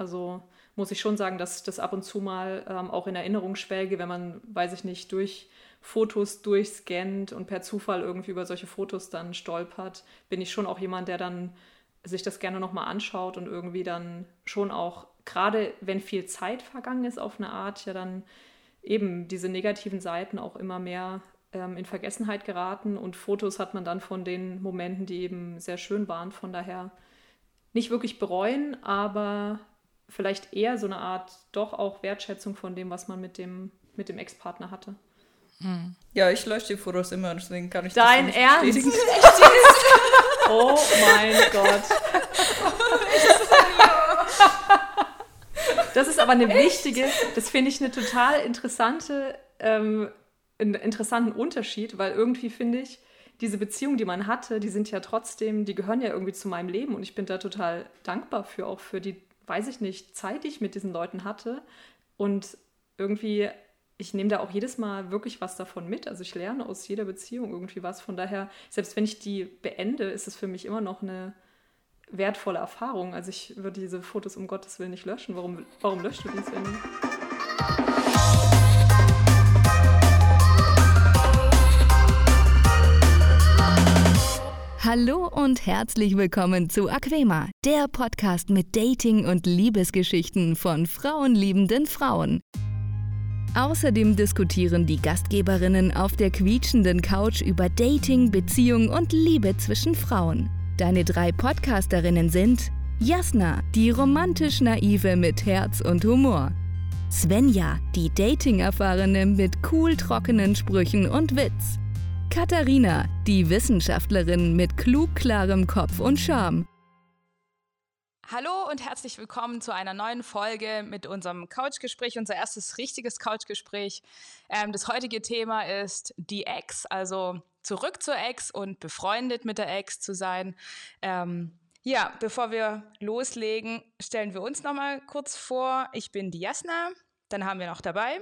Also muss ich schon sagen, dass ich das ab und zu mal ähm, auch in Erinnerung schwelge, wenn man, weiß ich nicht, durch Fotos durchscannt und per Zufall irgendwie über solche Fotos dann stolpert, bin ich schon auch jemand, der dann sich das gerne nochmal anschaut und irgendwie dann schon auch, gerade wenn viel Zeit vergangen ist auf eine Art, ja dann eben diese negativen Seiten auch immer mehr ähm, in Vergessenheit geraten und Fotos hat man dann von den Momenten, die eben sehr schön waren. Von daher nicht wirklich bereuen, aber vielleicht eher so eine Art doch auch Wertschätzung von dem, was man mit dem, mit dem Ex-Partner hatte. Hm. Ja, ich lösche die Fotos immer, deswegen kann ich Dein das Ernst? oh mein Gott. Das ist aber eine Echt? wichtige, das finde ich eine total interessante, ähm, einen interessanten Unterschied, weil irgendwie finde ich, diese Beziehungen, die man hatte, die sind ja trotzdem, die gehören ja irgendwie zu meinem Leben und ich bin da total dankbar für, auch für die, weiß ich nicht, Zeit, die ich mit diesen Leuten hatte. Und irgendwie ich nehme da auch jedes Mal wirklich was davon mit. Also ich lerne aus jeder Beziehung irgendwie was. Von daher, selbst wenn ich die beende, ist es für mich immer noch eine wertvolle Erfahrung. Also ich würde diese Fotos um Gottes Willen nicht löschen. Warum, warum löscht du die, Svenny? Hallo und herzlich willkommen zu Aquema, der Podcast mit Dating- und Liebesgeschichten von frauenliebenden Frauen. Außerdem diskutieren die Gastgeberinnen auf der quietschenden Couch über Dating, Beziehung und Liebe zwischen Frauen. Deine drei Podcasterinnen sind Jasna, die romantisch naive mit Herz und Humor. Svenja, die Dating-Erfahrene mit cool trockenen Sprüchen und Witz. Katharina, die Wissenschaftlerin mit klug klarem Kopf und Charme. Hallo und herzlich willkommen zu einer neuen Folge mit unserem Couchgespräch, unser erstes richtiges Couchgespräch. Ähm, das heutige Thema ist die Ex, also zurück zur Ex und befreundet mit der Ex zu sein. Ähm, ja, bevor wir loslegen, stellen wir uns noch mal kurz vor. Ich bin die Jasna, dann haben wir noch dabei.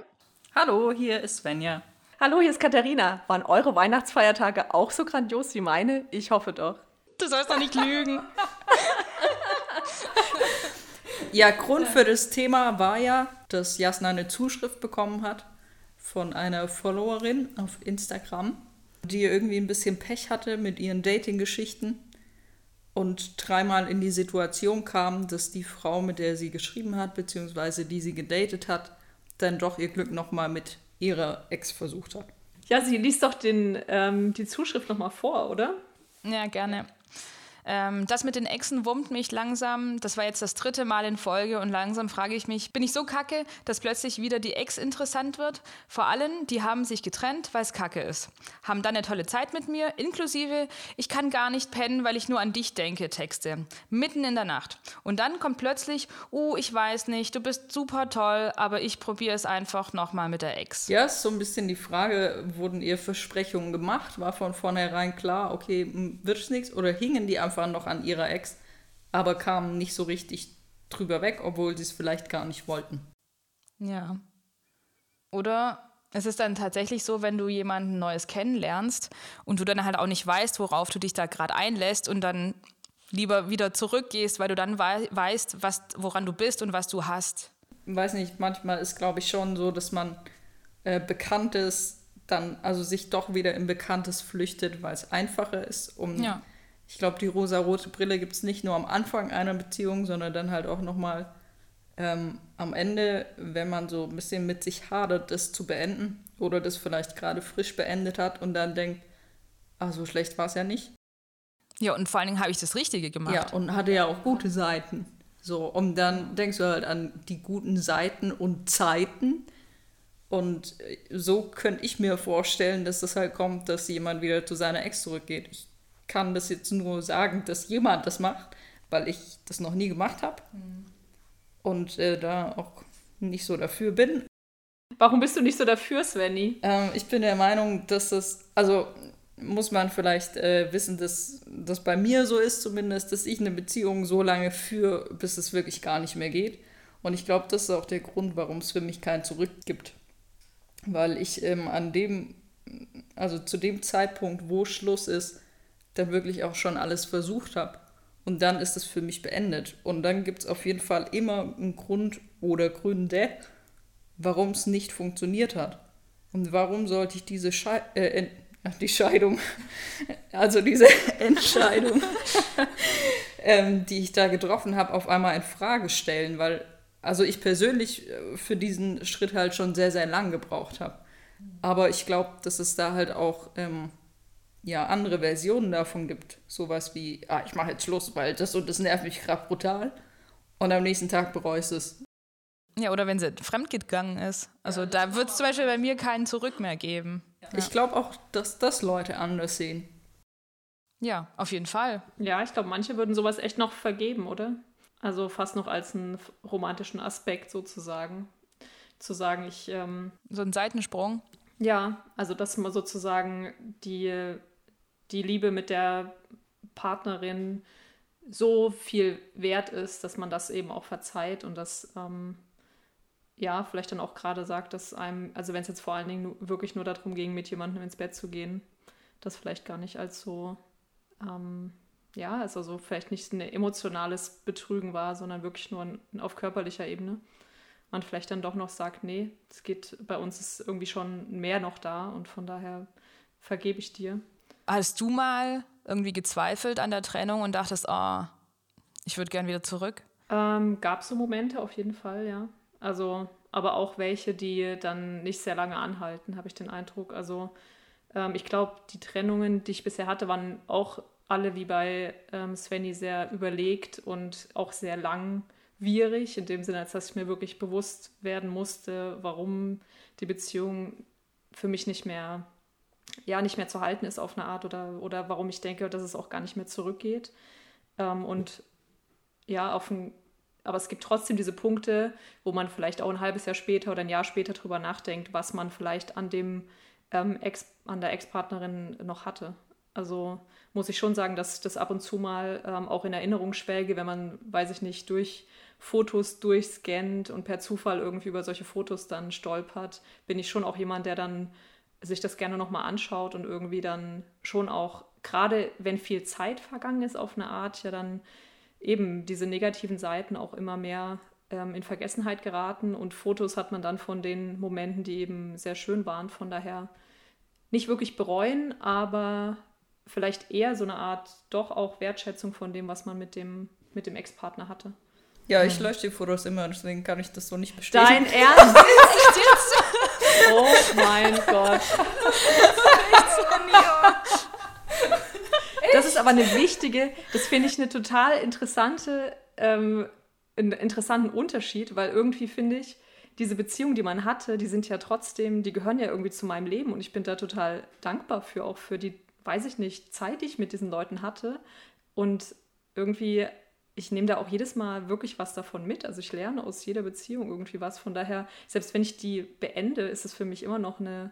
Hallo, hier ist Svenja. Hallo, hier ist Katharina. Waren eure Weihnachtsfeiertage auch so grandios wie meine? Ich hoffe doch. Du sollst doch nicht lügen. Ja, Grund für das Thema war ja, dass Jasna eine Zuschrift bekommen hat von einer Followerin auf Instagram, die irgendwie ein bisschen Pech hatte mit ihren Dating-Geschichten und dreimal in die Situation kam, dass die Frau, mit der sie geschrieben hat, beziehungsweise die sie gedatet hat, dann doch ihr Glück nochmal mit ihrer Ex versucht hat. Ja, sie liest doch den, ähm, die Zuschrift nochmal vor, oder? Ja, gerne. Ähm, das mit den Exen wummt mich langsam. Das war jetzt das dritte Mal in Folge und langsam frage ich mich, bin ich so kacke, dass plötzlich wieder die Ex interessant wird? Vor allem, die haben sich getrennt, weil es kacke ist. Haben dann eine tolle Zeit mit mir, inklusive, ich kann gar nicht pennen, weil ich nur an dich denke, Texte. Mitten in der Nacht. Und dann kommt plötzlich, uh, ich weiß nicht, du bist super toll, aber ich probiere es einfach nochmal mit der Ex. Ja, ist so ein bisschen die Frage, wurden ihr Versprechungen gemacht? War von vornherein klar, okay, wird es nichts? Oder hingen die einfach noch an ihrer Ex, aber kamen nicht so richtig drüber weg, obwohl sie es vielleicht gar nicht wollten. Ja. Oder es ist dann tatsächlich so, wenn du jemanden Neues kennenlernst und du dann halt auch nicht weißt, worauf du dich da gerade einlässt und dann lieber wieder zurückgehst, weil du dann wei weißt, was, woran du bist und was du hast. Ich weiß nicht, manchmal ist, glaube ich, schon so, dass man äh, Bekanntes dann, also sich doch wieder in Bekanntes flüchtet, weil es einfacher ist, um ja ich glaube, die rosa-rote Brille gibt es nicht nur am Anfang einer Beziehung, sondern dann halt auch nochmal ähm, am Ende, wenn man so ein bisschen mit sich hadert, das zu beenden oder das vielleicht gerade frisch beendet hat und dann denkt, ah, so schlecht war es ja nicht. Ja, und vor allen Dingen habe ich das Richtige gemacht. Ja, und hatte ja auch gute Seiten. So, und dann denkst du halt an die guten Seiten und Zeiten. Und so könnte ich mir vorstellen, dass das halt kommt, dass jemand wieder zu seiner Ex zurückgeht. Ich kann das jetzt nur sagen, dass jemand das macht, weil ich das noch nie gemacht habe mhm. und äh, da auch nicht so dafür bin. Warum bist du nicht so dafür, Svenny? Ähm, ich bin der Meinung, dass das, also muss man vielleicht äh, wissen, dass das bei mir so ist zumindest, dass ich eine Beziehung so lange führe, bis es wirklich gar nicht mehr geht. Und ich glaube, das ist auch der Grund, warum es für mich kein Zurück gibt. Weil ich ähm, an dem, also zu dem Zeitpunkt, wo Schluss ist, dann wirklich auch schon alles versucht habe. Und dann ist es für mich beendet. Und dann gibt es auf jeden Fall immer einen Grund oder Gründe, warum es nicht funktioniert hat. Und warum sollte ich diese Schei äh, die Scheidung, also diese Entscheidung, ähm, die ich da getroffen habe, auf einmal in Frage stellen, weil also ich persönlich äh, für diesen Schritt halt schon sehr, sehr lang gebraucht habe. Aber ich glaube, dass es da halt auch ähm, ja, andere Versionen davon gibt. Sowas wie, ah, ich mache jetzt Schluss, weil das und das nervt mich gerade brutal. Und am nächsten Tag bereust es. Ja, oder wenn sie fremdgegangen ist. Also ja, da wird es zum Beispiel bei mir keinen Zurück mehr geben. Ja. Ich glaube auch, dass das Leute anders sehen. Ja, auf jeden Fall. Ja, ich glaube, manche würden sowas echt noch vergeben, oder? Also fast noch als einen romantischen Aspekt sozusagen. Zu sagen, ich. Ähm, so ein Seitensprung. Ja, also dass man sozusagen die, die Liebe mit der Partnerin so viel wert ist, dass man das eben auch verzeiht und das ähm, ja vielleicht dann auch gerade sagt, dass einem, also wenn es jetzt vor allen Dingen wirklich nur darum ging, mit jemandem ins Bett zu gehen, das vielleicht gar nicht als so ähm, ja, also so vielleicht nicht ein emotionales Betrügen war, sondern wirklich nur ein, auf körperlicher Ebene. Man vielleicht dann doch noch sagt, nee, es geht, bei uns ist irgendwie schon mehr noch da und von daher vergebe ich dir. Hast du mal irgendwie gezweifelt an der Trennung und dachtest, oh, ich würde gern wieder zurück? Ähm, Gab es so Momente auf jeden Fall, ja. Also, aber auch welche, die dann nicht sehr lange anhalten, habe ich den Eindruck. Also, ähm, ich glaube, die Trennungen, die ich bisher hatte, waren auch alle wie bei ähm, Svenny sehr überlegt und auch sehr langwierig, in dem Sinne, als dass ich mir wirklich bewusst werden musste, warum die Beziehung für mich nicht mehr, ja, nicht mehr zu halten ist auf eine Art oder, oder warum ich denke, dass es auch gar nicht mehr zurückgeht. Ähm, und ja, auf ein, aber es gibt trotzdem diese Punkte, wo man vielleicht auch ein halbes Jahr später oder ein Jahr später drüber nachdenkt, was man vielleicht an dem ähm, Ex, an der Ex-Partnerin noch hatte. Also muss ich schon sagen, dass ich das ab und zu mal ähm, auch in Erinnerung schwelge, wenn man, weiß ich nicht, durch Fotos durchscannt und per Zufall irgendwie über solche Fotos dann stolpert, bin ich schon auch jemand, der dann sich das gerne nochmal anschaut und irgendwie dann schon auch, gerade wenn viel Zeit vergangen ist auf eine Art, ja dann eben diese negativen Seiten auch immer mehr ähm, in Vergessenheit geraten und Fotos hat man dann von den Momenten, die eben sehr schön waren. Von daher nicht wirklich bereuen, aber vielleicht eher so eine Art doch auch Wertschätzung von dem, was man mit dem, mit dem Ex-Partner hatte. Ja, ich lösche die Fotos immer, deswegen kann ich das so nicht bestätigen. Dein Ernst? oh mein Gott. Das ist aber eine wichtige, das finde ich eine total interessante, ähm, einen interessanten Unterschied, weil irgendwie finde ich, diese Beziehungen, die man hatte, die sind ja trotzdem, die gehören ja irgendwie zu meinem Leben und ich bin da total dankbar für, auch für die weiß ich nicht, Zeit, die ich mit diesen Leuten hatte. Und irgendwie, ich nehme da auch jedes Mal wirklich was davon mit. Also ich lerne aus jeder Beziehung irgendwie was. Von daher, selbst wenn ich die beende, ist es für mich immer noch eine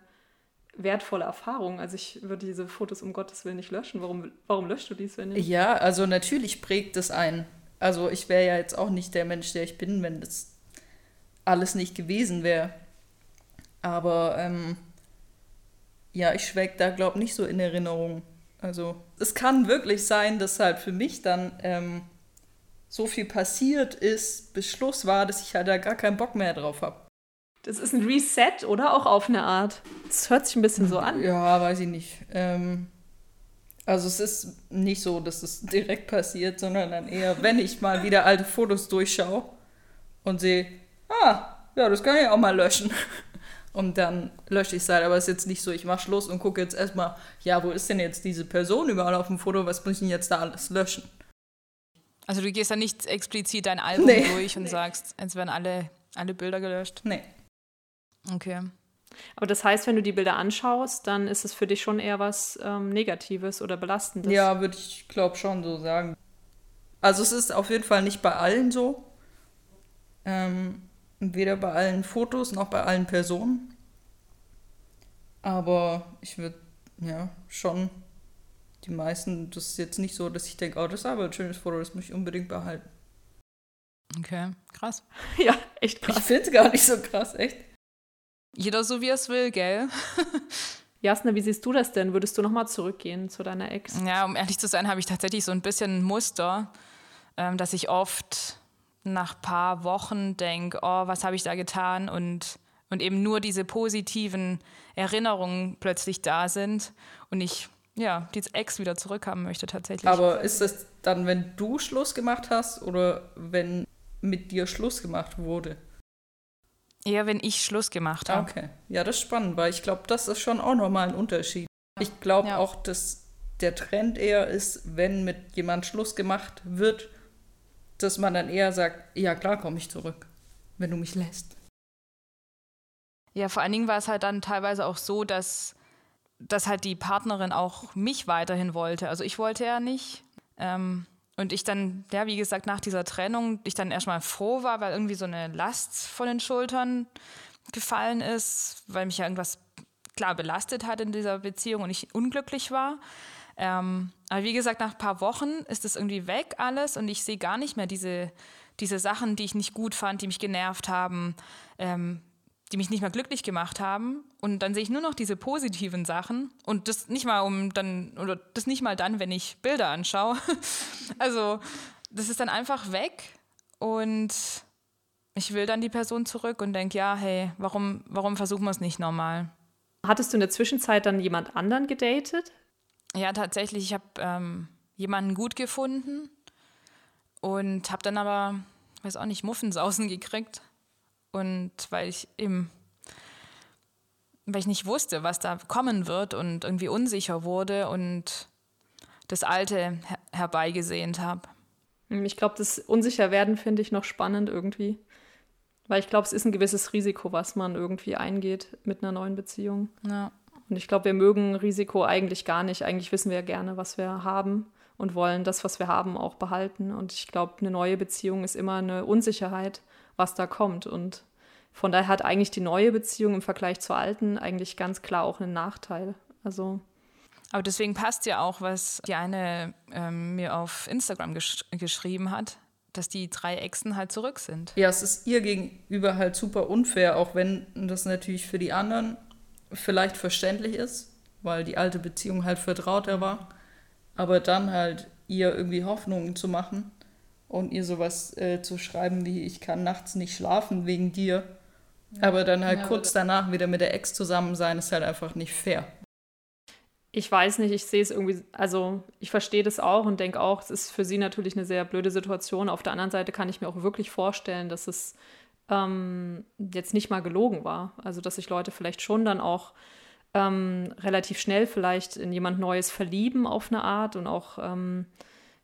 wertvolle Erfahrung. Also ich würde diese Fotos um Gottes Willen nicht löschen. Warum, warum löscht du dies, wenn nicht? Ja, also natürlich prägt es ein. Also ich wäre ja jetzt auch nicht der Mensch, der ich bin, wenn das alles nicht gewesen wäre. Aber ähm, ja, ich schwelge da, glaube ich, nicht so in Erinnerung. Also es kann wirklich sein, dass halt für mich dann ähm, so viel passiert ist, Beschluss war, dass ich halt da gar keinen Bock mehr drauf habe. Das ist ein Reset, oder? Auch auf eine Art. Das hört sich ein bisschen so an. Ja, weiß ich nicht. Ähm, also es ist nicht so, dass es direkt passiert, sondern dann eher, wenn ich mal wieder alte Fotos durchschaue und sehe, ah, ja, das kann ich auch mal löschen. Und dann lösche ich es halt. Aber es ist jetzt nicht so, ich mache Schluss und gucke jetzt erstmal, ja, wo ist denn jetzt diese Person überall auf dem Foto? Was muss ich denn jetzt da alles löschen? Also du gehst da nicht explizit dein Album nee. durch und nee. sagst, jetzt werden alle, alle Bilder gelöscht? Nee. Okay. Aber das heißt, wenn du die Bilder anschaust, dann ist es für dich schon eher was ähm, Negatives oder Belastendes. Ja, würde ich, glaube schon so sagen. Also es ist auf jeden Fall nicht bei allen so. Ähm, Weder bei allen Fotos noch bei allen Personen. Aber ich würde, ja, schon die meisten, das ist jetzt nicht so, dass ich denke, oh, das ist aber ein schönes Foto, das muss ich unbedingt behalten. Okay, krass. Ja, echt krass. Ich finde es gar nicht so krass, echt. Jeder so, wie er es will, gell? Jasna, wie siehst du das denn? Würdest du nochmal zurückgehen zu deiner Ex? Ja, um ehrlich zu sein, habe ich tatsächlich so ein bisschen ein Muster, ähm, dass ich oft nach ein paar Wochen denke, oh, was habe ich da getan? Und, und eben nur diese positiven Erinnerungen plötzlich da sind und ich ja, die Ex wieder zurückhaben möchte tatsächlich. Aber ist das dann, wenn du Schluss gemacht hast oder wenn mit dir Schluss gemacht wurde? Eher, wenn ich Schluss gemacht habe. Okay. Ja, das ist spannend, weil ich glaube, das ist schon auch nochmal ein Unterschied. Ich glaube ja. auch, dass der Trend eher ist, wenn mit jemand Schluss gemacht wird, dass man dann eher sagt, ja klar, komme ich zurück, wenn du mich lässt. Ja, vor allen Dingen war es halt dann teilweise auch so, dass, dass halt die Partnerin auch mich weiterhin wollte. Also ich wollte ja nicht. Ähm, und ich dann, ja, wie gesagt, nach dieser Trennung, ich dann erstmal froh war, weil irgendwie so eine Last von den Schultern gefallen ist, weil mich ja irgendwas klar belastet hat in dieser Beziehung und ich unglücklich war. Ähm, aber wie gesagt, nach ein paar Wochen ist es irgendwie weg alles und ich sehe gar nicht mehr diese, diese Sachen, die ich nicht gut fand, die mich genervt haben. Ähm, die mich nicht mal glücklich gemacht haben. Und dann sehe ich nur noch diese positiven Sachen. Und das nicht mal um dann, oder das nicht mal dann, wenn ich Bilder anschaue. also, das ist dann einfach weg. Und ich will dann die Person zurück und denke, ja, hey, warum, warum versuchen wir es nicht nochmal? Hattest du in der Zwischenzeit dann jemand anderen gedatet? Ja, tatsächlich. Ich habe ähm, jemanden gut gefunden und habe dann aber, weiß auch nicht, Muffensausen gekriegt. Und weil ich eben, weil ich nicht wusste, was da kommen wird und irgendwie unsicher wurde und das Alte her herbeigesehnt habe. Hm, ich glaube, das Unsicherwerden finde ich noch spannend irgendwie. Weil ich glaube, es ist ein gewisses Risiko, was man irgendwie eingeht mit einer neuen Beziehung. Ja. Und ich glaube, wir mögen Risiko eigentlich gar nicht. Eigentlich wissen wir ja gerne, was wir haben und wollen das, was wir haben, auch behalten. Und ich glaube, eine neue Beziehung ist immer eine Unsicherheit, was da kommt. Und von daher hat eigentlich die neue Beziehung im Vergleich zur alten eigentlich ganz klar auch einen Nachteil. Also aber deswegen passt ja auch, was die eine ähm, mir auf Instagram gesch geschrieben hat, dass die drei Exen halt zurück sind. Ja, es ist ihr gegenüber halt super unfair, auch wenn das natürlich für die anderen vielleicht verständlich ist, weil die alte Beziehung halt vertrauter war. Aber dann halt ihr irgendwie Hoffnungen zu machen und ihr sowas äh, zu schreiben wie, ich kann nachts nicht schlafen wegen dir. Aber dann halt ja, kurz danach wieder mit der Ex zusammen sein, ist halt einfach nicht fair. Ich weiß nicht, ich sehe es irgendwie, also ich verstehe das auch und denke auch, es ist für sie natürlich eine sehr blöde Situation. Auf der anderen Seite kann ich mir auch wirklich vorstellen, dass es ähm, jetzt nicht mal gelogen war. Also dass sich Leute vielleicht schon dann auch ähm, relativ schnell vielleicht in jemand Neues verlieben auf eine Art und auch ähm,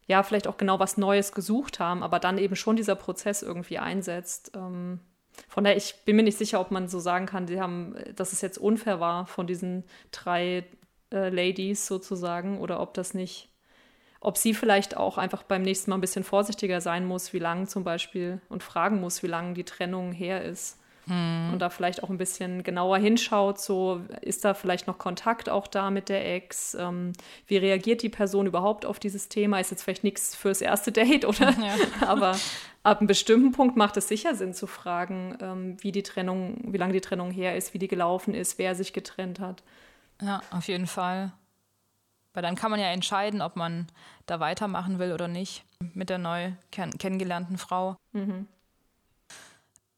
ja, vielleicht auch genau was Neues gesucht haben, aber dann eben schon dieser Prozess irgendwie einsetzt. Von daher, ich bin mir nicht sicher, ob man so sagen kann, die haben, dass es jetzt unfair war von diesen drei äh, Ladies sozusagen, oder ob das nicht, ob sie vielleicht auch einfach beim nächsten Mal ein bisschen vorsichtiger sein muss, wie lang zum Beispiel und fragen muss, wie lange die Trennung her ist. Hm. Und da vielleicht auch ein bisschen genauer hinschaut, so ist da vielleicht noch Kontakt auch da mit der Ex? Ähm, wie reagiert die Person überhaupt auf dieses Thema? Ist jetzt vielleicht nichts fürs erste Date, oder? Ja. Aber ab einem bestimmten Punkt macht es sicher Sinn zu fragen, ähm, wie die Trennung, wie lange die Trennung her ist, wie die gelaufen ist, wer sich getrennt hat. Ja, auf jeden Fall. Weil dann kann man ja entscheiden, ob man da weitermachen will oder nicht mit der neu kenn kennengelernten Frau. Mhm.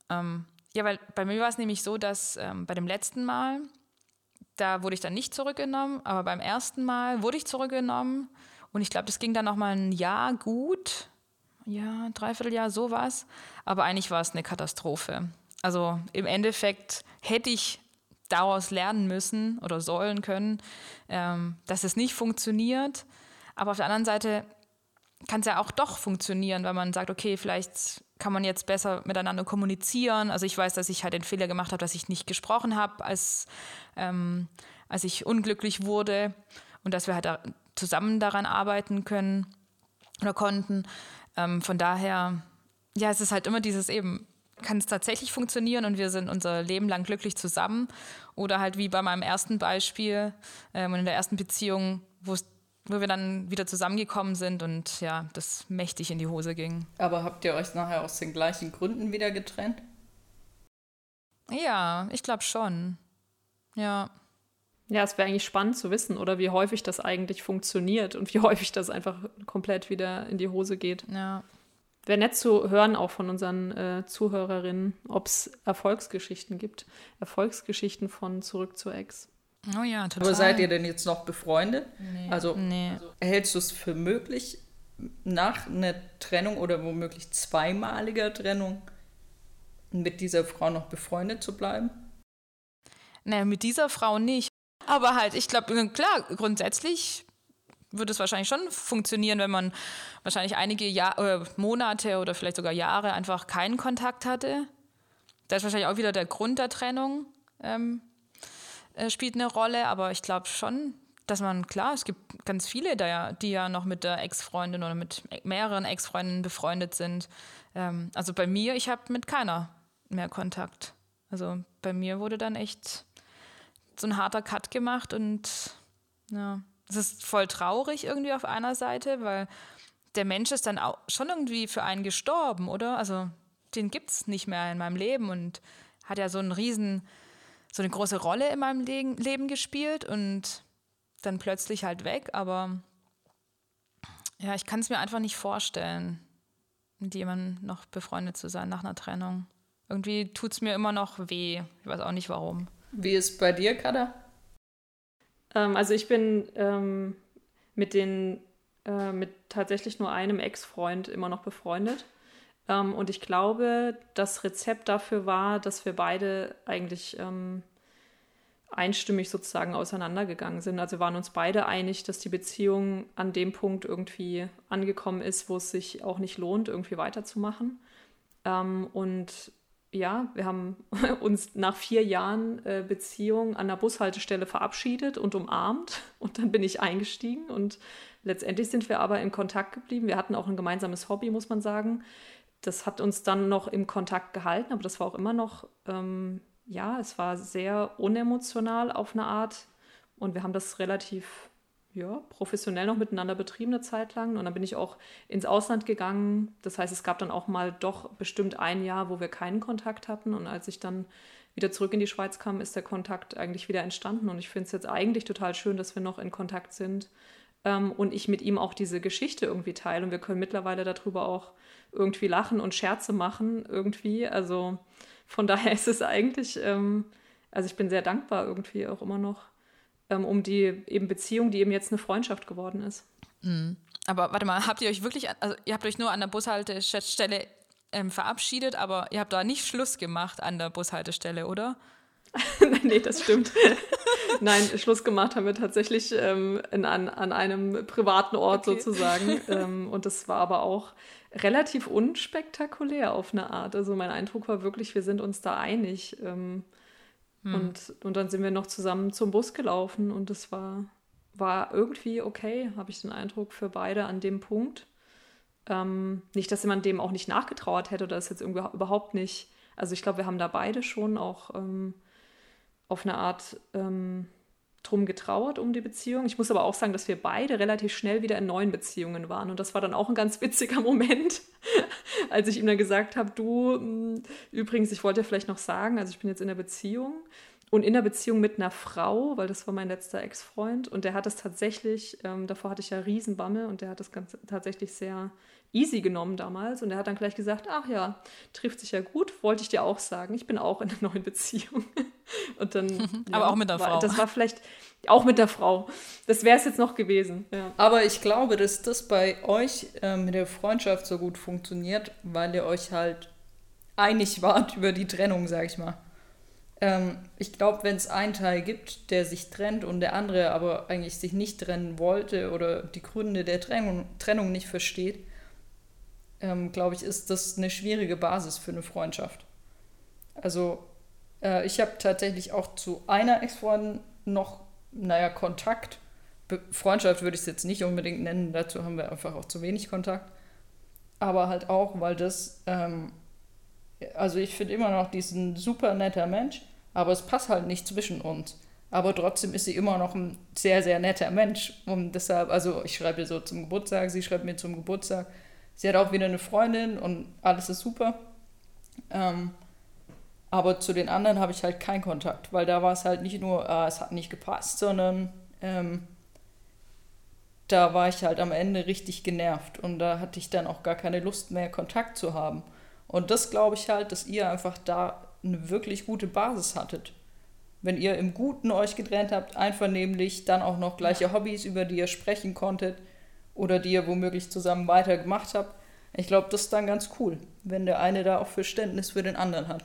Ähm, ja, weil bei mir war es nämlich so, dass ähm, bei dem letzten Mal, da wurde ich dann nicht zurückgenommen, aber beim ersten Mal wurde ich zurückgenommen und ich glaube, das ging dann noch mal ein Jahr gut, ja, dreiviertel Jahr sowas, aber eigentlich war es eine Katastrophe. Also im Endeffekt hätte ich daraus lernen müssen oder sollen können, ähm, dass es nicht funktioniert. Aber auf der anderen Seite kann es ja auch doch funktionieren, weil man sagt, okay, vielleicht kann man jetzt besser miteinander kommunizieren. Also ich weiß, dass ich halt den Fehler gemacht habe, dass ich nicht gesprochen habe, als, ähm, als ich unglücklich wurde und dass wir halt da zusammen daran arbeiten können oder konnten. Ähm, von daher, ja, es ist halt immer dieses eben, kann es tatsächlich funktionieren und wir sind unser Leben lang glücklich zusammen oder halt wie bei meinem ersten Beispiel ähm, in der ersten Beziehung, wo wir dann wieder zusammengekommen sind und ja, das mächtig in die Hose ging. Aber habt ihr euch nachher aus den gleichen Gründen wieder getrennt? Ja, ich glaube schon. Ja. Ja, es wäre eigentlich spannend zu wissen, oder wie häufig das eigentlich funktioniert und wie häufig das einfach komplett wieder in die Hose geht. Ja. Wäre nett zu hören, auch von unseren äh, Zuhörerinnen, ob es Erfolgsgeschichten gibt. Erfolgsgeschichten von Zurück zur Ex. Oh ja, total. Aber seid ihr denn jetzt noch befreundet? Nee. Also, nee. also hältst du es für möglich, nach einer Trennung oder womöglich zweimaliger Trennung mit dieser Frau noch befreundet zu bleiben? Naja, mit dieser Frau nicht. Aber halt, ich glaube, klar, grundsätzlich würde es wahrscheinlich schon funktionieren, wenn man wahrscheinlich einige Jahr, äh, Monate oder vielleicht sogar Jahre einfach keinen Kontakt hatte. Da ist wahrscheinlich auch wieder der Grund der Trennung, ähm, äh, spielt eine Rolle, aber ich glaube schon, dass man, klar, es gibt ganz viele, da die ja noch mit der Ex-Freundin oder mit mehreren Ex-Freundinnen befreundet sind. Ähm, also bei mir, ich habe mit keiner mehr Kontakt. Also bei mir wurde dann echt so ein harter Cut gemacht und ja, es ist voll traurig irgendwie auf einer Seite, weil der Mensch ist dann auch schon irgendwie für einen gestorben, oder? Also den gibt es nicht mehr in meinem Leben und hat ja so einen riesen, so eine große Rolle in meinem Le Leben gespielt und dann plötzlich halt weg, aber ja, ich kann es mir einfach nicht vorstellen, mit jemandem noch befreundet zu sein nach einer Trennung. Irgendwie tut es mir immer noch weh. Ich weiß auch nicht warum. Wie ist bei dir, Kada? Ähm, also ich bin ähm, mit den äh, mit tatsächlich nur einem Ex-Freund immer noch befreundet. Ähm, und ich glaube, das Rezept dafür war, dass wir beide eigentlich ähm, einstimmig sozusagen auseinandergegangen sind. Also waren uns beide einig, dass die Beziehung an dem Punkt irgendwie angekommen ist, wo es sich auch nicht lohnt, irgendwie weiterzumachen. Ähm, und ja, wir haben uns nach vier Jahren äh, Beziehung an der Bushaltestelle verabschiedet und umarmt und dann bin ich eingestiegen und letztendlich sind wir aber in Kontakt geblieben. Wir hatten auch ein gemeinsames Hobby, muss man sagen. Das hat uns dann noch im Kontakt gehalten, aber das war auch immer noch, ähm, ja, es war sehr unemotional auf eine Art und wir haben das relativ ja, professionell noch miteinander betrieben eine Zeit lang. Und dann bin ich auch ins Ausland gegangen. Das heißt, es gab dann auch mal doch bestimmt ein Jahr, wo wir keinen Kontakt hatten. Und als ich dann wieder zurück in die Schweiz kam, ist der Kontakt eigentlich wieder entstanden. Und ich finde es jetzt eigentlich total schön, dass wir noch in Kontakt sind. Ähm, und ich mit ihm auch diese Geschichte irgendwie teile. Und wir können mittlerweile darüber auch irgendwie lachen und Scherze machen irgendwie. Also von daher ist es eigentlich, ähm, also ich bin sehr dankbar irgendwie auch immer noch ähm, um die eben Beziehung, die eben jetzt eine Freundschaft geworden ist. Mhm. Aber warte mal, habt ihr euch wirklich, also ihr habt euch nur an der Bushaltestelle ähm, verabschiedet, aber ihr habt da nicht Schluss gemacht an der Bushaltestelle, oder? nee, das stimmt. Nein, Schluss gemacht haben wir tatsächlich ähm, in, an, an einem privaten Ort okay. sozusagen. Ähm, und das war aber auch relativ unspektakulär auf eine Art. Also mein Eindruck war wirklich, wir sind uns da einig. Ähm, hm. Und, und dann sind wir noch zusammen zum Bus gelaufen und es war, war irgendwie okay, habe ich den Eindruck, für beide an dem Punkt. Ähm, nicht, dass jemand dem auch nicht nachgetrauert hätte oder das jetzt irgendwie überhaupt nicht. Also ich glaube, wir haben da beide schon auch ähm, auf eine Art ähm, drum getrauert um die Beziehung. Ich muss aber auch sagen, dass wir beide relativ schnell wieder in neuen Beziehungen waren. Und das war dann auch ein ganz witziger Moment, als ich ihm dann gesagt habe, du, hm, übrigens, ich wollte vielleicht noch sagen, also ich bin jetzt in der Beziehung und in der Beziehung mit einer Frau, weil das war mein letzter Ex-Freund und der hat das tatsächlich, ähm, davor hatte ich ja Riesenbammel und der hat das ganz, tatsächlich sehr easy genommen damals und er hat dann gleich gesagt, ach ja, trifft sich ja gut, wollte ich dir auch sagen, ich bin auch in einer neuen Beziehung. Und dann, Aber ja, auch mit der Frau. das war vielleicht auch mit der Frau. Das wäre es jetzt noch gewesen. Ja. Aber ich glaube, dass das bei euch äh, mit der Freundschaft so gut funktioniert, weil ihr euch halt einig wart über die Trennung, sag ich mal. Ähm, ich glaube, wenn es einen Teil gibt, der sich trennt und der andere aber eigentlich sich nicht trennen wollte oder die Gründe der Trennung, Trennung nicht versteht, ähm, glaube ich, ist das eine schwierige Basis für eine Freundschaft. Also äh, ich habe tatsächlich auch zu einer Ex-Freundin noch, naja, Kontakt. Be Freundschaft würde ich es jetzt nicht unbedingt nennen, dazu haben wir einfach auch zu wenig Kontakt. Aber halt auch, weil das, ähm, also ich finde immer noch diesen super netter Mensch, aber es passt halt nicht zwischen uns. Aber trotzdem ist sie immer noch ein sehr, sehr netter Mensch. Und deshalb, also ich schreibe ihr so zum Geburtstag, sie schreibt mir zum Geburtstag. Sie hat auch wieder eine Freundin und alles ist super. Ähm, Aber zu den anderen habe ich halt keinen Kontakt, weil da war es halt nicht nur, äh, es hat nicht gepasst, sondern ähm, da war ich halt am Ende richtig genervt und da hatte ich dann auch gar keine Lust mehr, Kontakt zu haben. Und das glaube ich halt, dass ihr einfach da eine wirklich gute Basis hattet. Wenn ihr im Guten euch getrennt habt, einvernehmlich, dann auch noch gleiche Hobbys, über die ihr sprechen konntet oder die ihr womöglich zusammen weiter gemacht habt. Ich glaube, das ist dann ganz cool, wenn der eine da auch Verständnis für den anderen hat.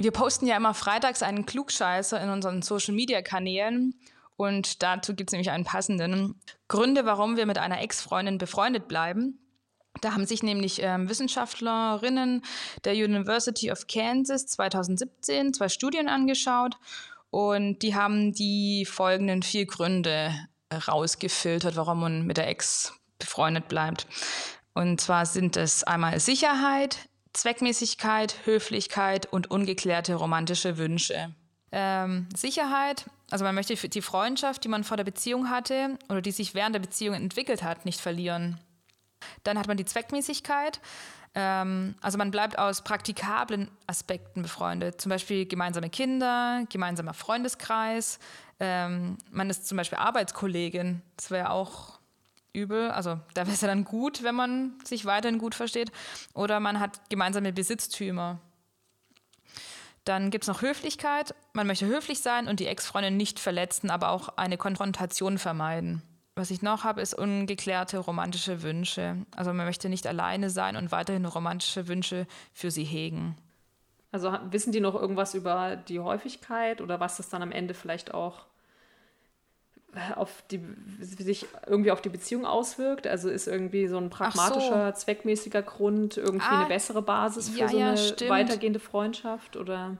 Wir posten ja immer freitags einen Klugscheißer in unseren Social-Media-Kanälen und dazu gibt es nämlich einen passenden. Gründe, warum wir mit einer Ex-Freundin befreundet bleiben. Da haben sich nämlich ähm, Wissenschaftlerinnen der University of Kansas 2017 zwei Studien angeschaut und die haben die folgenden vier Gründe rausgefiltert, warum man mit der Ex befreundet bleibt. Und zwar sind es einmal Sicherheit, Zweckmäßigkeit, Höflichkeit und ungeklärte romantische Wünsche. Ähm, Sicherheit, also man möchte die Freundschaft, die man vor der Beziehung hatte oder die sich während der Beziehung entwickelt hat, nicht verlieren. Dann hat man die Zweckmäßigkeit. Ähm, also man bleibt aus praktikablen Aspekten befreundet, zum Beispiel gemeinsame Kinder, gemeinsamer Freundeskreis. Ähm, man ist zum Beispiel Arbeitskollegin. Das wäre auch übel. Also da wäre es ja dann gut, wenn man sich weiterhin gut versteht. Oder man hat gemeinsame Besitztümer. Dann gibt es noch Höflichkeit. Man möchte höflich sein und die Ex-Freundin nicht verletzen, aber auch eine Konfrontation vermeiden. Was ich noch habe, ist ungeklärte romantische Wünsche. Also man möchte nicht alleine sein und weiterhin romantische Wünsche für sie hegen. Also wissen die noch irgendwas über die Häufigkeit oder was das dann am Ende vielleicht auch auf die, sich irgendwie auf die Beziehung auswirkt? Also ist irgendwie so ein pragmatischer, so. zweckmäßiger Grund irgendwie ah, eine bessere Basis für ja, so eine ja, weitergehende Freundschaft? Oder?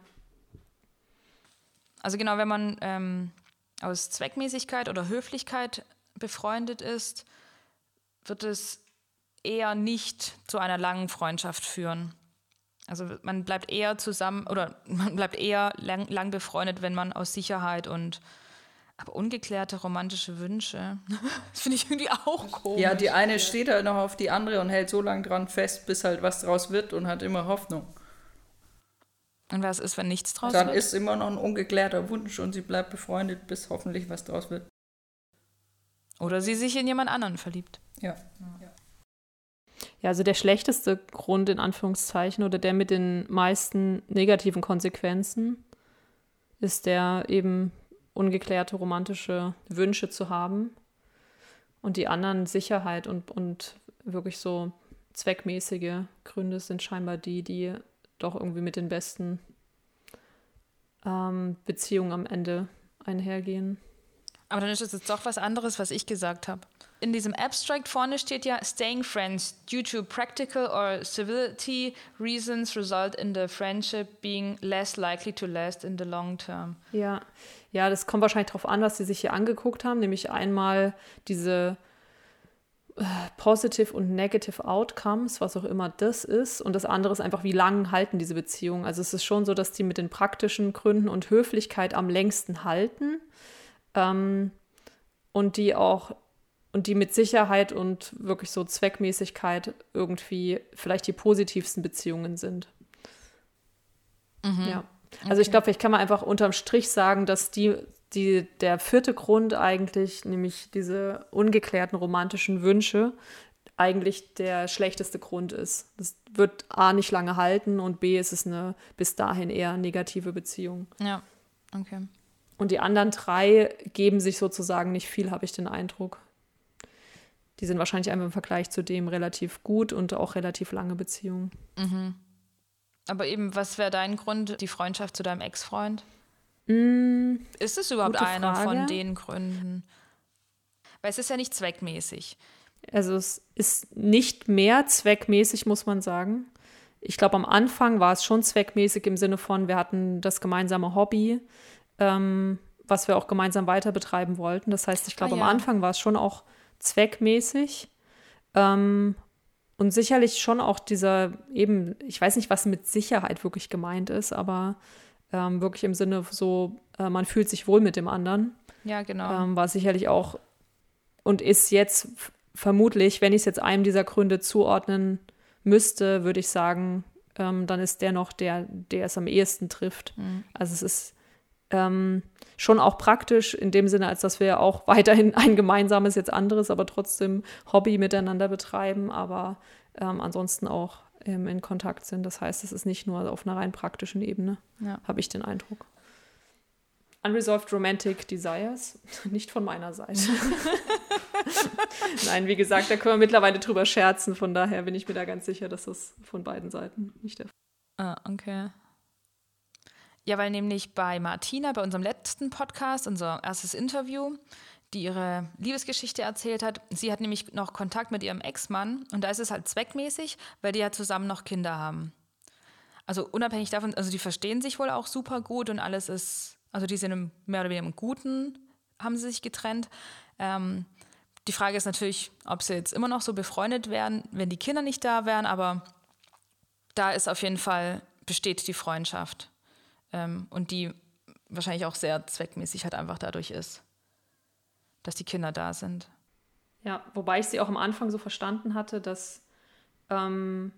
Also genau, wenn man ähm, aus Zweckmäßigkeit oder Höflichkeit befreundet ist, wird es eher nicht zu einer langen Freundschaft führen. Also man bleibt eher zusammen oder man bleibt eher lang, lang befreundet, wenn man aus Sicherheit und aber ungeklärte romantische Wünsche, das finde ich irgendwie auch komisch. Ja, die eine steht halt noch auf die andere und hält so lange dran fest, bis halt was draus wird und hat immer Hoffnung. Und was ist, wenn nichts draus Dann wird? Dann ist immer noch ein ungeklärter Wunsch und sie bleibt befreundet, bis hoffentlich was draus wird. Oder sie sich in jemand anderen verliebt. Ja. Ja, also der schlechteste Grund in Anführungszeichen oder der mit den meisten negativen Konsequenzen ist der eben ungeklärte romantische Wünsche zu haben und die anderen Sicherheit und, und wirklich so zweckmäßige Gründe sind scheinbar die, die doch irgendwie mit den besten ähm, Beziehungen am Ende einhergehen. Aber dann ist es jetzt doch was anderes, was ich gesagt habe. In diesem Abstract vorne steht ja, staying friends due to practical or civility reasons result in the friendship being less likely to last in the long term. Ja, ja, das kommt wahrscheinlich darauf an, was sie sich hier angeguckt haben, nämlich einmal diese äh, Positive und Negative Outcomes, was auch immer das ist. Und das andere ist einfach, wie lange halten diese Beziehungen. Also es ist schon so, dass die mit den praktischen Gründen und Höflichkeit am längsten halten ähm, und die auch und die mit Sicherheit und wirklich so Zweckmäßigkeit irgendwie vielleicht die positivsten Beziehungen sind. Mhm. Ja. Also okay. ich glaube, vielleicht kann man einfach unterm Strich sagen, dass die, die, der vierte Grund eigentlich, nämlich diese ungeklärten romantischen Wünsche, eigentlich der schlechteste Grund ist. Das wird A nicht lange halten und B ist es eine bis dahin eher negative Beziehung. Ja, okay. Und die anderen drei geben sich sozusagen nicht viel, habe ich den Eindruck. Die sind wahrscheinlich einfach im Vergleich zu dem relativ gut und auch relativ lange Beziehungen. Mhm. Aber eben, was wäre dein Grund, die Freundschaft zu deinem Ex-Freund? Mm, ist es überhaupt einer Frage. von den Gründen? Weil es ist ja nicht zweckmäßig. Also es ist nicht mehr zweckmäßig, muss man sagen. Ich glaube, am Anfang war es schon zweckmäßig im Sinne von, wir hatten das gemeinsame Hobby ähm, was wir auch gemeinsam weiter betreiben wollten. Das heißt, ich glaube, ah, ja. am Anfang war es schon auch zweckmäßig. Ähm, und sicherlich schon auch dieser eben, ich weiß nicht, was mit Sicherheit wirklich gemeint ist, aber ähm, wirklich im Sinne so, äh, man fühlt sich wohl mit dem anderen. Ja, genau. Ähm, war sicherlich auch und ist jetzt vermutlich, wenn ich es jetzt einem dieser Gründe zuordnen müsste, würde ich sagen, ähm, dann ist der noch der, der es am ehesten trifft. Mhm. Also es ist ähm, schon auch praktisch in dem Sinne, als dass wir auch weiterhin ein gemeinsames, jetzt anderes, aber trotzdem Hobby miteinander betreiben, aber ähm, ansonsten auch ähm, in Kontakt sind. Das heißt, es ist nicht nur auf einer rein praktischen Ebene, ja. habe ich den Eindruck. Unresolved Romantic Desires, nicht von meiner Seite. Nein, wie gesagt, da können wir mittlerweile drüber scherzen, von daher bin ich mir da ganz sicher, dass das von beiden Seiten nicht der Fall ist. Ah, okay. Ja, weil nämlich bei Martina, bei unserem letzten Podcast, unser erstes Interview, die ihre Liebesgeschichte erzählt hat, sie hat nämlich noch Kontakt mit ihrem Ex-Mann und da ist es halt zweckmäßig, weil die ja zusammen noch Kinder haben. Also unabhängig davon, also die verstehen sich wohl auch super gut und alles ist, also die sind mehr oder weniger im Guten, haben sie sich getrennt. Ähm, die Frage ist natürlich, ob sie jetzt immer noch so befreundet wären, wenn die Kinder nicht da wären, aber da ist auf jeden Fall, besteht die Freundschaft ähm, und die wahrscheinlich auch sehr zweckmäßig halt einfach dadurch ist, dass die Kinder da sind. Ja, wobei ich sie auch am Anfang so verstanden hatte, dass ähm,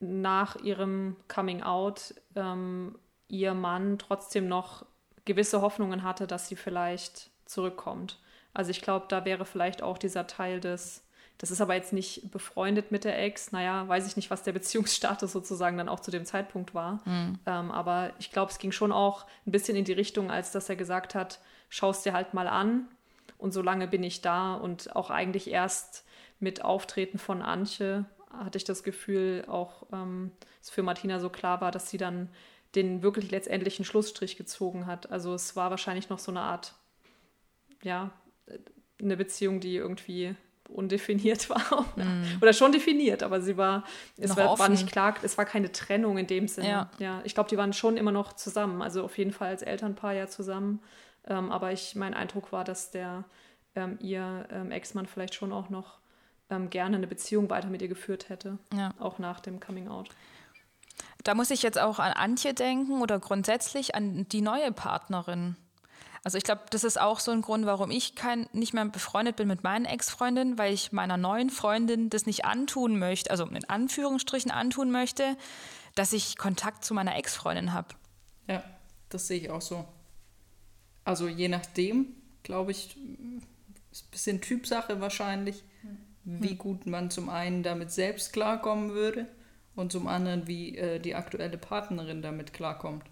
nach ihrem Coming Out ähm, ihr Mann trotzdem noch gewisse Hoffnungen hatte, dass sie vielleicht zurückkommt. Also ich glaube, da wäre vielleicht auch dieser Teil des das ist aber jetzt nicht befreundet mit der Ex. Naja, weiß ich nicht, was der Beziehungsstatus sozusagen dann auch zu dem Zeitpunkt war. Mhm. Ähm, aber ich glaube, es ging schon auch ein bisschen in die Richtung, als dass er gesagt hat, schaust dir halt mal an und solange bin ich da. Und auch eigentlich erst mit Auftreten von Antje hatte ich das Gefühl, auch ähm, es für Martina so klar war, dass sie dann den wirklich letztendlichen Schlussstrich gezogen hat. Also es war wahrscheinlich noch so eine Art, ja, eine Beziehung, die irgendwie undefiniert war. Mm. Oder schon definiert, aber sie war, es war, war, nicht klar, es war keine Trennung in dem Sinne. Ja. ja ich glaube, die waren schon immer noch zusammen, also auf jeden Fall als Elternpaar ja zusammen. Ähm, aber ich, mein Eindruck war, dass der ähm, ihr ähm, Ex-Mann vielleicht schon auch noch ähm, gerne eine Beziehung weiter mit ihr geführt hätte, ja. auch nach dem Coming Out. Da muss ich jetzt auch an Antje denken oder grundsätzlich an die neue Partnerin. Also ich glaube, das ist auch so ein Grund, warum ich kein, nicht mehr befreundet bin mit meinen Ex-Freundinnen, weil ich meiner neuen Freundin das nicht antun möchte, also in Anführungsstrichen antun möchte, dass ich Kontakt zu meiner Ex-Freundin habe. Ja, das sehe ich auch so. Also je nachdem, glaube ich, ist ein bisschen Typsache wahrscheinlich, hm. wie gut man zum einen damit selbst klarkommen würde und zum anderen, wie äh, die aktuelle Partnerin damit klarkommt.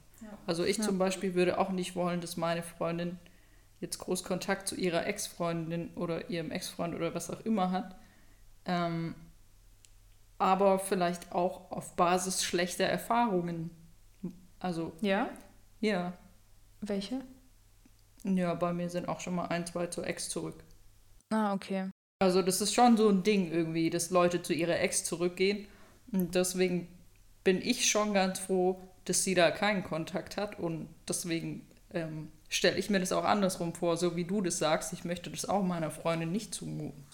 Also ich ja. zum Beispiel würde auch nicht wollen, dass meine Freundin jetzt groß Kontakt zu ihrer Ex-Freundin oder ihrem Ex-Freund oder was auch immer hat. Ähm, aber vielleicht auch auf Basis schlechter Erfahrungen. Also. Ja? Ja. Welche? Ja, bei mir sind auch schon mal ein, zwei zur Ex zurück. Ah, okay. Also das ist schon so ein Ding irgendwie, dass Leute zu ihrer Ex zurückgehen. Und deswegen bin ich schon ganz froh, dass sie da keinen Kontakt hat und deswegen ähm, stelle ich mir das auch andersrum vor, so wie du das sagst. Ich möchte das auch meiner Freundin nicht zumuten.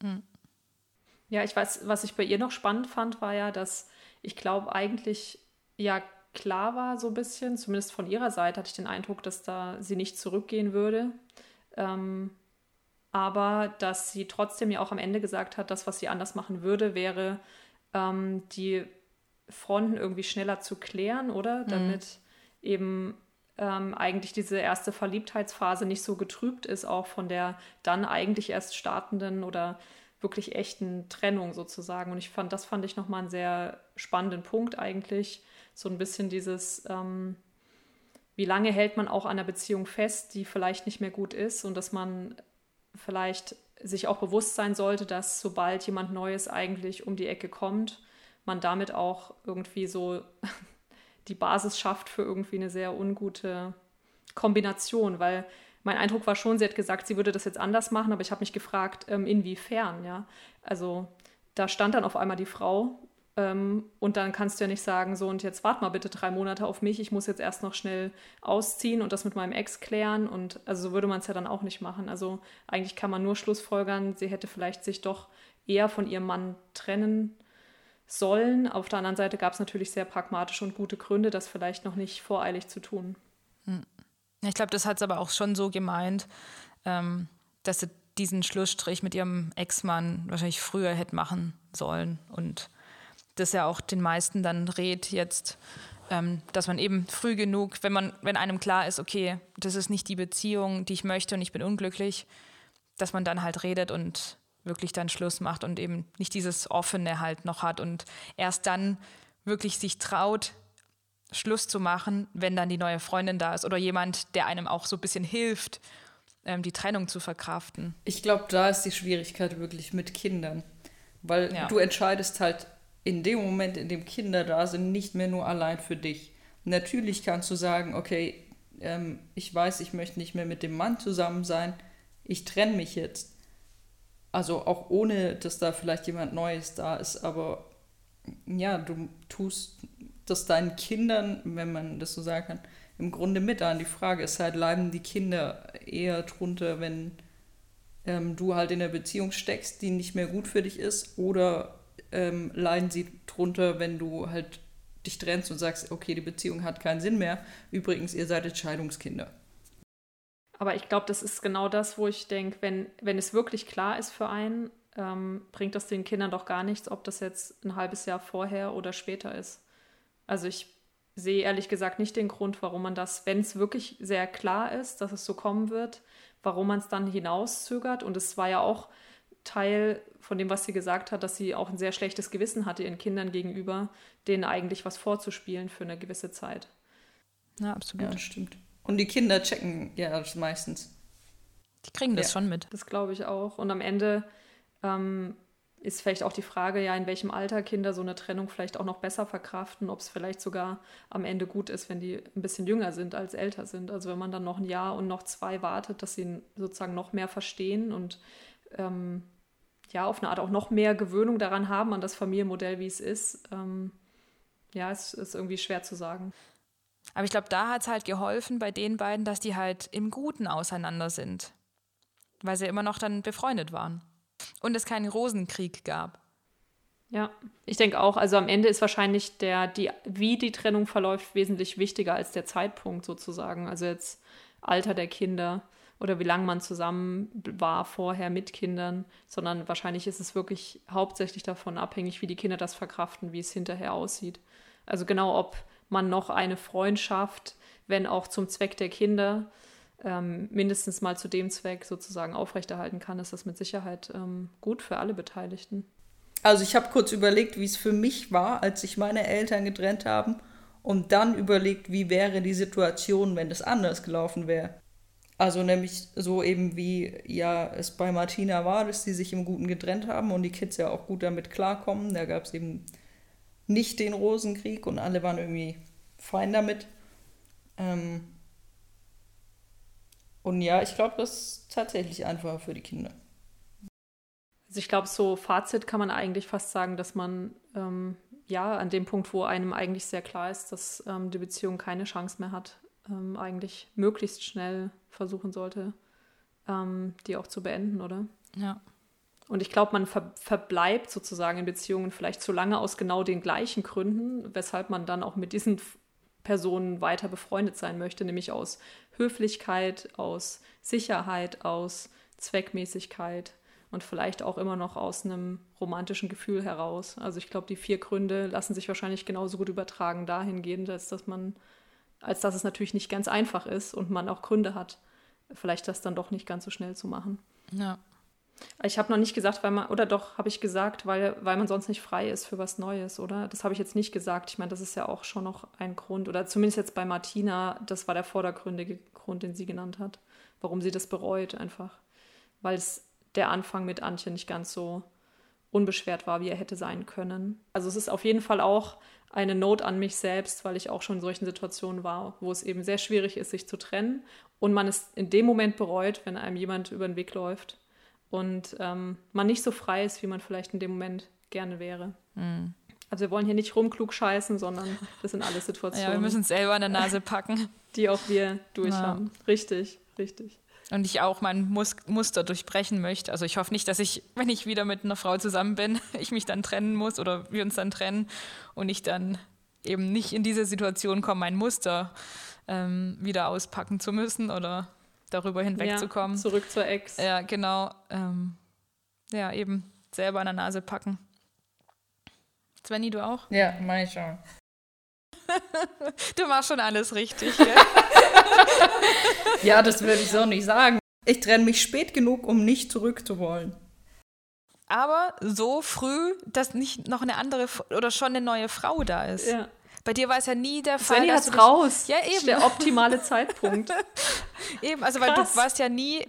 Hm. Ja, ich weiß, was ich bei ihr noch spannend fand, war ja, dass ich glaube eigentlich ja klar war so ein bisschen, zumindest von ihrer Seite hatte ich den Eindruck, dass da sie nicht zurückgehen würde. Ähm, aber dass sie trotzdem ja auch am Ende gesagt hat, das, was sie anders machen würde, wäre ähm, die Fronten irgendwie schneller zu klären, oder? Mhm. Damit eben ähm, eigentlich diese erste Verliebtheitsphase nicht so getrübt ist, auch von der dann eigentlich erst startenden oder wirklich echten Trennung sozusagen. Und ich fand, das fand ich nochmal einen sehr spannenden Punkt eigentlich. So ein bisschen dieses, ähm, wie lange hält man auch an einer Beziehung fest, die vielleicht nicht mehr gut ist und dass man vielleicht sich auch bewusst sein sollte, dass sobald jemand Neues eigentlich um die Ecke kommt, man damit auch irgendwie so die Basis schafft für irgendwie eine sehr ungute Kombination, weil mein Eindruck war schon, sie hat gesagt, sie würde das jetzt anders machen, aber ich habe mich gefragt, ähm, inwiefern, ja. Also da stand dann auf einmal die Frau ähm, und dann kannst du ja nicht sagen, so und jetzt wart mal bitte drei Monate auf mich, ich muss jetzt erst noch schnell ausziehen und das mit meinem Ex klären und also so würde man es ja dann auch nicht machen. Also eigentlich kann man nur Schlussfolgern, sie hätte vielleicht sich doch eher von ihrem Mann trennen sollen. Auf der anderen Seite gab es natürlich sehr pragmatische und gute Gründe, das vielleicht noch nicht voreilig zu tun. Hm. Ich glaube, das hat es aber auch schon so gemeint, ähm, dass sie diesen Schlussstrich mit ihrem Ex-Mann wahrscheinlich früher hätte machen sollen und das ja auch den meisten dann rät jetzt, ähm, dass man eben früh genug, wenn man, wenn einem klar ist, okay, das ist nicht die Beziehung, die ich möchte und ich bin unglücklich, dass man dann halt redet und wirklich dann Schluss macht und eben nicht dieses Offene halt noch hat und erst dann wirklich sich traut, Schluss zu machen, wenn dann die neue Freundin da ist oder jemand, der einem auch so ein bisschen hilft, ähm, die Trennung zu verkraften. Ich glaube, da ist die Schwierigkeit wirklich mit Kindern. Weil ja. du entscheidest halt in dem Moment, in dem Kinder da sind, nicht mehr nur allein für dich. Natürlich kannst du sagen, okay, ähm, ich weiß, ich möchte nicht mehr mit dem Mann zusammen sein, ich trenne mich jetzt. Also auch ohne, dass da vielleicht jemand Neues da ist, aber ja, du tust das deinen Kindern, wenn man das so sagen kann, im Grunde mit an. Die Frage ist halt, leiden die Kinder eher drunter, wenn ähm, du halt in einer Beziehung steckst, die nicht mehr gut für dich ist, oder ähm, leiden sie drunter, wenn du halt dich trennst und sagst, okay, die Beziehung hat keinen Sinn mehr. Übrigens, ihr seid Entscheidungskinder. Aber ich glaube, das ist genau das, wo ich denke, wenn, wenn es wirklich klar ist für einen, ähm, bringt das den Kindern doch gar nichts, ob das jetzt ein halbes Jahr vorher oder später ist. Also ich sehe ehrlich gesagt nicht den Grund, warum man das, wenn es wirklich sehr klar ist, dass es so kommen wird, warum man es dann hinauszögert. Und es war ja auch Teil von dem, was sie gesagt hat, dass sie auch ein sehr schlechtes Gewissen hatte ihren Kindern gegenüber, denen eigentlich was vorzuspielen für eine gewisse Zeit. Ja, absolut. Ja, stimmt. Und die Kinder checken ja das meistens. Die kriegen das ja. schon mit. Das glaube ich auch. Und am Ende ähm, ist vielleicht auch die Frage, ja, in welchem Alter Kinder so eine Trennung vielleicht auch noch besser verkraften, ob es vielleicht sogar am Ende gut ist, wenn die ein bisschen jünger sind als älter sind. Also wenn man dann noch ein Jahr und noch zwei wartet, dass sie sozusagen noch mehr verstehen und ähm, ja, auf eine Art auch noch mehr Gewöhnung daran haben, an das Familienmodell, wie es ist. Ähm, ja, es ist irgendwie schwer zu sagen. Aber ich glaube, da hat es halt geholfen bei den beiden, dass die halt im Guten auseinander sind. Weil sie immer noch dann befreundet waren. Und es keinen Rosenkrieg gab. Ja, ich denke auch. Also am Ende ist wahrscheinlich der, die, wie die Trennung verläuft, wesentlich wichtiger als der Zeitpunkt sozusagen. Also jetzt Alter der Kinder oder wie lange man zusammen war vorher mit Kindern, sondern wahrscheinlich ist es wirklich hauptsächlich davon abhängig, wie die Kinder das verkraften, wie es hinterher aussieht. Also genau, ob man noch eine Freundschaft, wenn auch zum Zweck der Kinder, ähm, mindestens mal zu dem Zweck sozusagen aufrechterhalten kann, ist das mit Sicherheit ähm, gut für alle Beteiligten. Also ich habe kurz überlegt, wie es für mich war, als sich meine Eltern getrennt haben und dann überlegt, wie wäre die Situation, wenn es anders gelaufen wäre. Also nämlich so eben wie ja es bei Martina war, dass sie sich im Guten getrennt haben und die Kids ja auch gut damit klarkommen. Da gab es eben nicht den Rosenkrieg und alle waren irgendwie fein damit. Ähm und ja, ich glaube, das ist tatsächlich einfacher für die Kinder. Also ich glaube, so Fazit kann man eigentlich fast sagen, dass man ähm, ja an dem Punkt, wo einem eigentlich sehr klar ist, dass ähm, die Beziehung keine Chance mehr hat, ähm, eigentlich möglichst schnell versuchen sollte, ähm, die auch zu beenden, oder? Ja. Und ich glaube, man ver verbleibt sozusagen in Beziehungen vielleicht zu lange aus genau den gleichen Gründen, weshalb man dann auch mit diesen Personen weiter befreundet sein möchte, nämlich aus Höflichkeit, aus Sicherheit, aus Zweckmäßigkeit und vielleicht auch immer noch aus einem romantischen Gefühl heraus. Also ich glaube, die vier Gründe lassen sich wahrscheinlich genauso gut übertragen dahingehend, als dass man, als dass es natürlich nicht ganz einfach ist und man auch Gründe hat, vielleicht das dann doch nicht ganz so schnell zu machen. Ja. Ich habe noch nicht gesagt, weil man, oder doch, habe ich gesagt, weil, weil man sonst nicht frei ist für was Neues, oder? Das habe ich jetzt nicht gesagt. Ich meine, das ist ja auch schon noch ein Grund, oder zumindest jetzt bei Martina, das war der vordergründige Grund, den sie genannt hat, warum sie das bereut einfach. Weil es der Anfang mit Antje nicht ganz so unbeschwert war, wie er hätte sein können. Also es ist auf jeden Fall auch eine Not an mich selbst, weil ich auch schon in solchen Situationen war, wo es eben sehr schwierig ist, sich zu trennen und man es in dem Moment bereut, wenn einem jemand über den Weg läuft und ähm, man nicht so frei ist, wie man vielleicht in dem Moment gerne wäre. Mhm. Also wir wollen hier nicht rumklug scheißen, sondern das sind alles Situationen. ja, wir müssen es selber an der Nase packen. Die auch wir durchhaben. Ja. Richtig, richtig. Und ich auch mein Mus Muster durchbrechen möchte. Also ich hoffe nicht, dass ich, wenn ich wieder mit einer Frau zusammen bin, ich mich dann trennen muss oder wir uns dann trennen und ich dann eben nicht in diese Situation komme, mein Muster ähm, wieder auspacken zu müssen oder darüber hinwegzukommen. Ja, zurück zur Ex. Ja, genau. Ähm, ja, eben selber an der Nase packen. Svenny, du auch? Ja, meine ich schon. du machst schon alles richtig, gell? ja, das würde ich so nicht sagen. Ich trenne mich spät genug, um nicht zurückzuwollen. Aber so früh, dass nicht noch eine andere oder schon eine neue Frau da ist. Ja. Bei dir war es ja nie der Fall. Svenny hat's raus. Ja, eben. Der optimale Zeitpunkt. eben, also weil Krass. du warst ja nie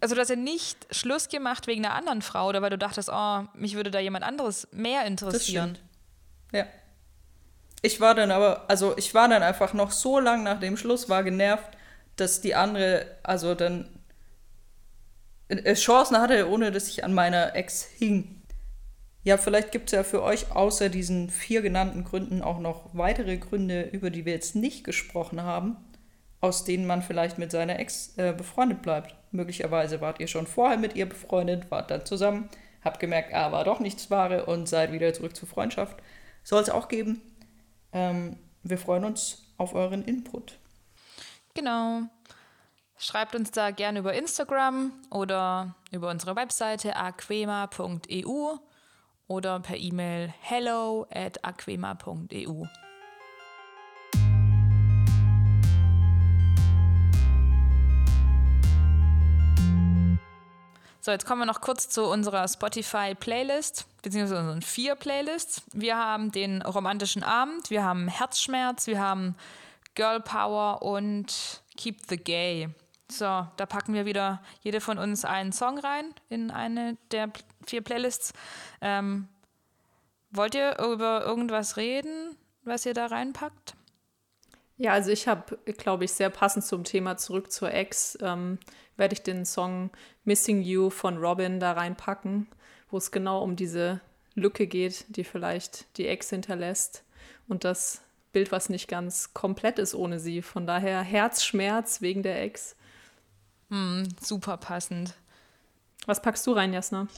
also du hast ja nicht Schluss gemacht wegen einer anderen Frau oder weil du dachtest, oh, mich würde da jemand anderes mehr interessieren. Ja. Ich war dann aber, also ich war dann einfach noch so lang nach dem Schluss, war genervt, dass die andere, also dann äh, Chancen hatte, ohne dass ich an meiner Ex hing. Ja, vielleicht gibt es ja für euch außer diesen vier genannten Gründen auch noch weitere Gründe, über die wir jetzt nicht gesprochen haben, aus denen man vielleicht mit seiner Ex äh, befreundet bleibt. Möglicherweise wart ihr schon vorher mit ihr befreundet, wart dann zusammen, habt gemerkt, ah, war doch nichts Wahre und seid wieder zurück zur Freundschaft. Soll es auch geben. Ähm, wir freuen uns auf euren Input. Genau. Schreibt uns da gerne über Instagram oder über unsere Webseite aquema.eu oder per E-Mail hello at aquema.eu. So, jetzt kommen wir noch kurz zu unserer Spotify-Playlist, beziehungsweise unseren vier Playlists. Wir haben den romantischen Abend, wir haben Herzschmerz, wir haben Girl Power und Keep the Gay. So, da packen wir wieder jede von uns einen Song rein in eine der vier Playlists. Ähm, wollt ihr über irgendwas reden, was ihr da reinpackt? Ja, also ich habe, glaube ich, sehr passend zum Thema zurück zur Ex, ähm, werde ich den Song Missing You von Robin da reinpacken, wo es genau um diese Lücke geht, die vielleicht die Ex hinterlässt und das Bild, was nicht ganz komplett ist ohne sie. Von daher Herzschmerz wegen der Ex. Mm, super passend. Was packst du rein, Jasna?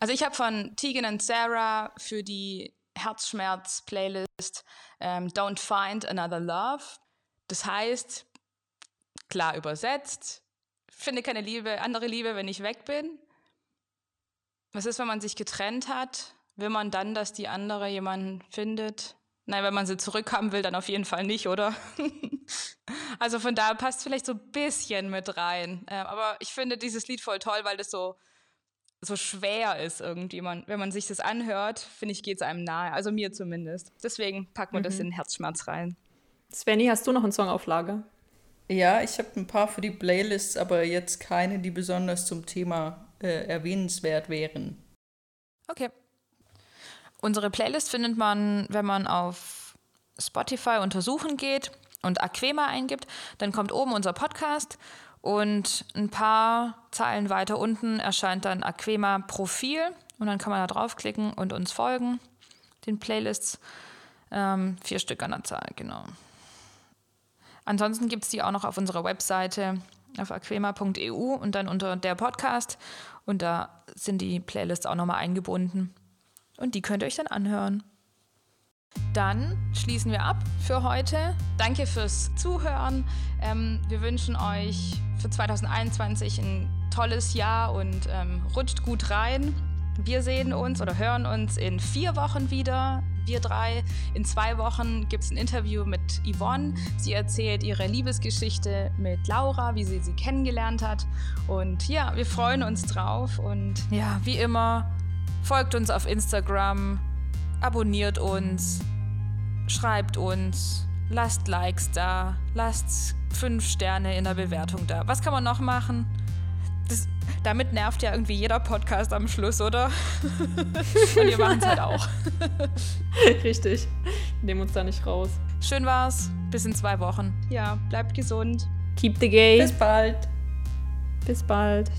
Also ich habe von Tegan und Sarah für die Herzschmerz-Playlist ähm, Don't Find Another Love das heißt, klar übersetzt, finde keine Liebe, andere Liebe, wenn ich weg bin. Was ist, wenn man sich getrennt hat? Will man dann, dass die andere jemanden findet? Nein, wenn man sie zurückhaben will, dann auf jeden Fall nicht, oder? also von da passt vielleicht so ein bisschen mit rein. Äh, aber ich finde dieses Lied voll toll, weil das so, so schwer ist irgendwie. Man, wenn man sich das anhört, finde ich, geht es einem nahe. Also mir zumindest. Deswegen packen wir mhm. das in den Herzschmerz rein. Svenny, hast du noch einen Song auf Lager? Ja, ich habe ein paar für die Playlists, aber jetzt keine, die besonders zum Thema äh, erwähnenswert wären. Okay. Unsere Playlist findet man, wenn man auf Spotify untersuchen geht und Aquema eingibt. Dann kommt oben unser Podcast und ein paar Zeilen weiter unten erscheint dann Aquema Profil und dann kann man da draufklicken und uns folgen, den Playlists. Ähm, vier Stück an der Zahl, genau. Ansonsten gibt es die auch noch auf unserer Webseite auf aquema.eu und dann unter der Podcast. Und da sind die Playlists auch nochmal eingebunden. Und die könnt ihr euch dann anhören. Dann schließen wir ab für heute. Danke fürs Zuhören. Ähm, wir wünschen euch für 2021 ein tolles Jahr und ähm, rutscht gut rein. Wir sehen uns oder hören uns in vier Wochen wieder wir drei. In zwei Wochen gibt es ein Interview mit Yvonne. Sie erzählt ihre Liebesgeschichte mit Laura, wie sie sie kennengelernt hat. Und ja, wir freuen uns drauf. Und ja, wie immer, folgt uns auf Instagram, abonniert uns, schreibt uns, lasst Likes da, lasst fünf Sterne in der Bewertung da. Was kann man noch machen? Das, damit nervt ja irgendwie jeder Podcast am Schluss, oder? Und wir machen es halt auch. Richtig. Nehmen uns da nicht raus. Schön war's. Bis in zwei Wochen. Ja, bleibt gesund. Keep the gay. Bis bald. Bis bald.